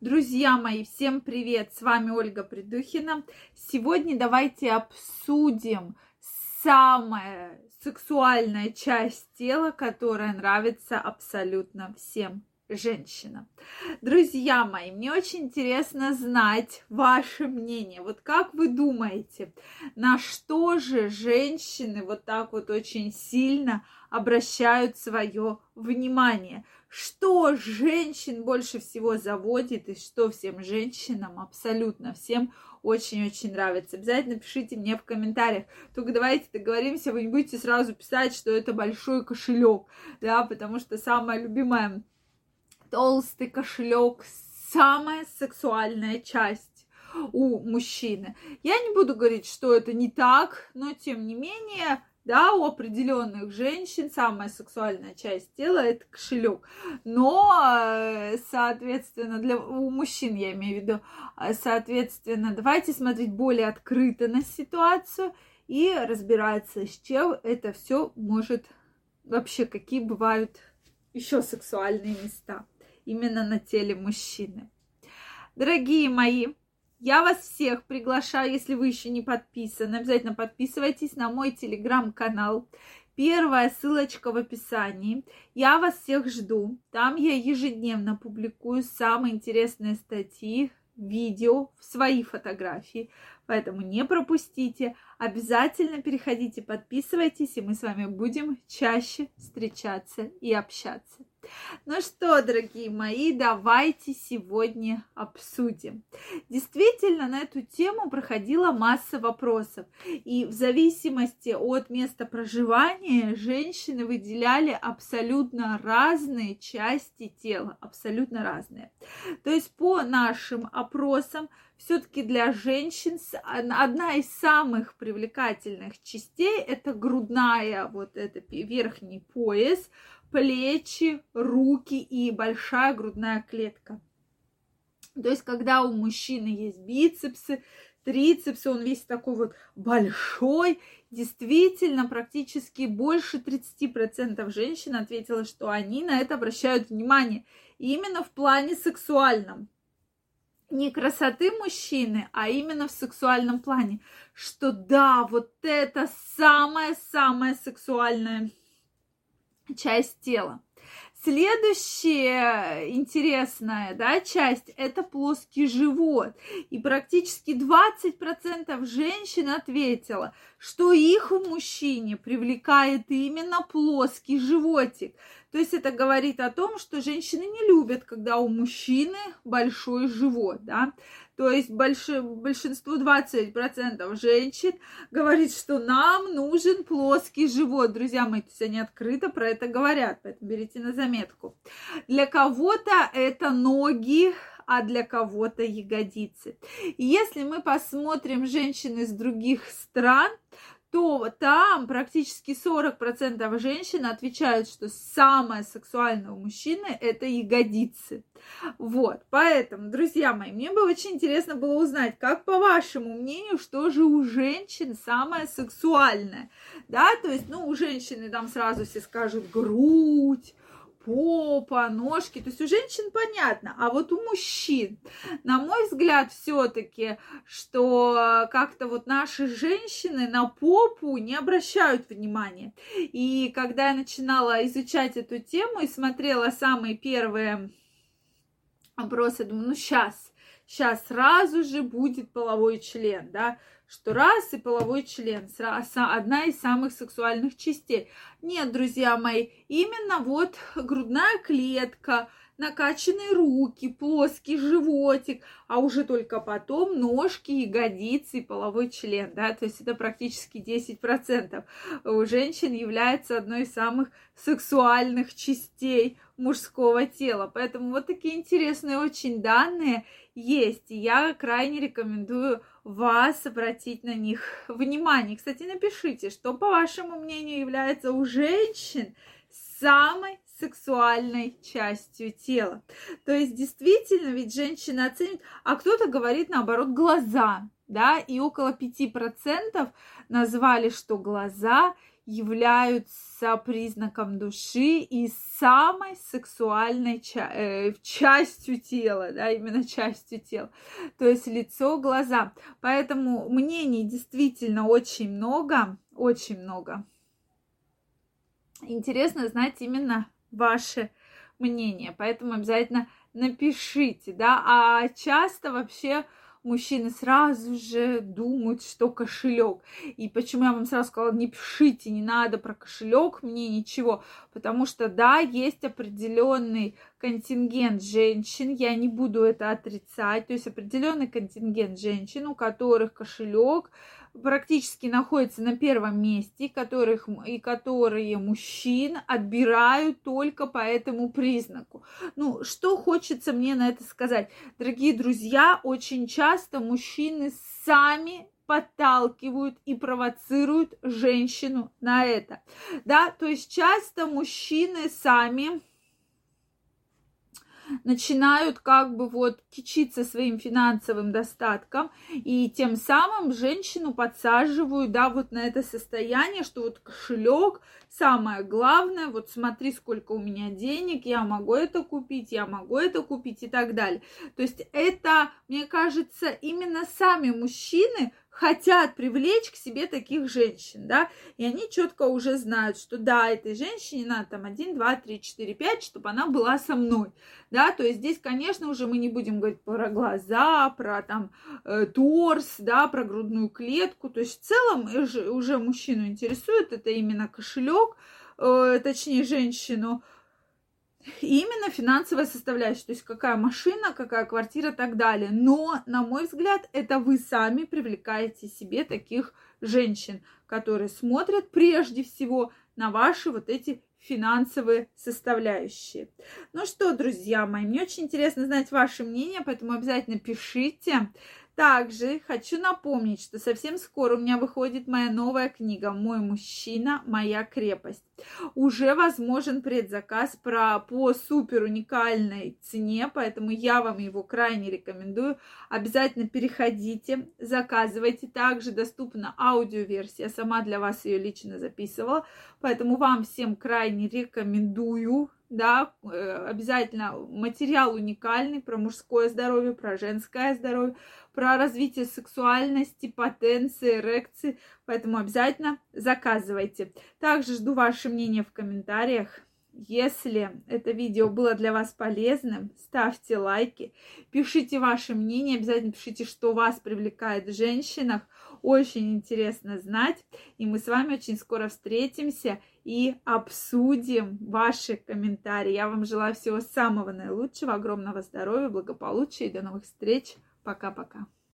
Друзья мои, всем привет! С вами Ольга Придухина. Сегодня давайте обсудим самая сексуальная часть тела, которая нравится абсолютно всем женщинам. Друзья мои, мне очень интересно знать ваше мнение. Вот как вы думаете, на что же женщины вот так вот очень сильно обращают свое внимание? что женщин больше всего заводит и что всем женщинам, абсолютно всем очень-очень нравится. Обязательно пишите мне в комментариях. Только давайте договоримся, вы не будете сразу писать, что это большой кошелек, да, потому что самая любимая толстый кошелек, самая сексуальная часть у мужчины. Я не буду говорить, что это не так, но тем не менее да, у определенных женщин самая сексуальная часть тела это кошелек. Но, э, соответственно, для у мужчин я имею в виду, э, соответственно, давайте смотреть более открыто на ситуацию и разбираться, с чем это все может вообще, какие бывают еще сексуальные места именно на теле мужчины. Дорогие мои, я вас всех приглашаю, если вы еще не подписаны, обязательно подписывайтесь на мой телеграм-канал. Первая ссылочка в описании. Я вас всех жду. Там я ежедневно публикую самые интересные статьи, видео, свои фотографии. Поэтому не пропустите. Обязательно переходите, подписывайтесь, и мы с вами будем чаще встречаться и общаться. Ну что, дорогие мои, давайте сегодня обсудим. Действительно, на эту тему проходила масса вопросов. И в зависимости от места проживания женщины выделяли абсолютно разные части тела. Абсолютно разные. То есть по нашим опросам все-таки для женщин одна из самых привлекательных частей это грудная, вот это верхний пояс, плечи, руки и большая грудная клетка. То есть, когда у мужчины есть бицепсы, трицепсы, он весь такой вот большой, действительно, практически больше 30% женщин ответило, что они на это обращают внимание. именно в плане сексуальном. Не красоты мужчины, а именно в сексуальном плане. Что да, вот это самая-самая сексуальная часть тела. Следующая интересная да, часть – это плоский живот. И практически 20% женщин ответила, что их в мужчине привлекает именно плоский животик. То есть это говорит о том, что женщины не любят, когда у мужчины большой живот. Да? То есть больш... большинство, 20% женщин говорит, что нам нужен плоский живот. Друзья мои, то есть они открыто про это говорят, поэтому берите на заметку. Для кого-то это ноги, а для кого-то ягодицы. И если мы посмотрим женщин из других стран, то там практически 40% женщин отвечают, что самое сексуальное у мужчины это ягодицы. Вот, поэтому, друзья мои, мне бы очень интересно было узнать, как по вашему мнению, что же у женщин самое сексуальное, да, то есть, ну, у женщины там сразу все скажут грудь, попа, ножки. То есть у женщин понятно, а вот у мужчин, на мой взгляд, все-таки, что как-то вот наши женщины на попу не обращают внимания. И когда я начинала изучать эту тему и смотрела самые первые опросы, думаю, ну сейчас, сейчас сразу же будет половой член, да, что раз и половой член одна из самых сексуальных частей. Нет, друзья мои, именно вот грудная клетка, накачанные руки, плоский животик, а уже только потом ножки, ягодицы и половой член, да, то есть это практически 10% у женщин является одной из самых сексуальных частей мужского тела. Поэтому вот такие интересные очень данные есть, и я крайне рекомендую вас обратить на них внимание. Кстати, напишите, что, по вашему мнению, является у женщин самой сексуальной частью тела. То есть, действительно, ведь женщина оценит, а кто-то говорит, наоборот, глаза, да, и около 5% назвали, что глаза являются признаком души и самой сексуальной ча- э, частью тела, да, именно частью тела, то есть лицо, глаза. Поэтому мнений действительно очень много, очень много. Интересно знать именно ваше мнение, поэтому обязательно напишите, да, а часто вообще мужчины сразу же думают, что кошелек. И почему я вам сразу сказала, не пишите, не надо про кошелек мне ничего, потому что да, есть определенный контингент женщин, я не буду это отрицать, то есть определенный контингент женщин, у которых кошелек практически находится на первом месте, которых, и которые мужчин отбирают только по этому признаку. Ну, что хочется мне на это сказать? Дорогие друзья, очень часто мужчины сами подталкивают и провоцируют женщину на это. Да, то есть часто мужчины сами начинают как бы вот кичиться своим финансовым достатком, и тем самым женщину подсаживают, да, вот на это состояние, что вот кошелек самое главное, вот смотри, сколько у меня денег, я могу это купить, я могу это купить и так далее. То есть это, мне кажется, именно сами мужчины хотят привлечь к себе таких женщин, да, и они четко уже знают, что да, этой женщине надо там 1, 2, 3, 4, 5, чтобы она была со мной, да, то есть здесь, конечно, уже мы не будем говорить про глаза, про там э, торс, да, про грудную клетку, то есть в целом уже мужчину интересует это именно кошелек, э, точнее женщину, именно финансовая составляющая, то есть какая машина, какая квартира и так далее. Но, на мой взгляд, это вы сами привлекаете себе таких женщин, которые смотрят прежде всего на ваши вот эти финансовые составляющие. Ну что, друзья мои, мне очень интересно знать ваше мнение, поэтому обязательно пишите. Также хочу напомнить, что совсем скоро у меня выходит моя новая книга «Мой мужчина, моя крепость». Уже возможен предзаказ про, по супер уникальной цене, поэтому я вам его крайне рекомендую. Обязательно переходите, заказывайте. Также доступна аудиоверсия, сама для вас ее лично записывала, поэтому вам всем крайне рекомендую да, э, обязательно материал уникальный про мужское здоровье, про женское здоровье, про развитие сексуальности, потенции, эрекции, поэтому обязательно заказывайте. Также жду ваше мнение в комментариях. Если это видео было для вас полезным, ставьте лайки, пишите ваше мнение, обязательно пишите, что вас привлекает в женщинах. Очень интересно знать. И мы с вами очень скоро встретимся и обсудим ваши комментарии. Я вам желаю всего самого наилучшего, огромного здоровья, благополучия и до новых встреч. Пока-пока.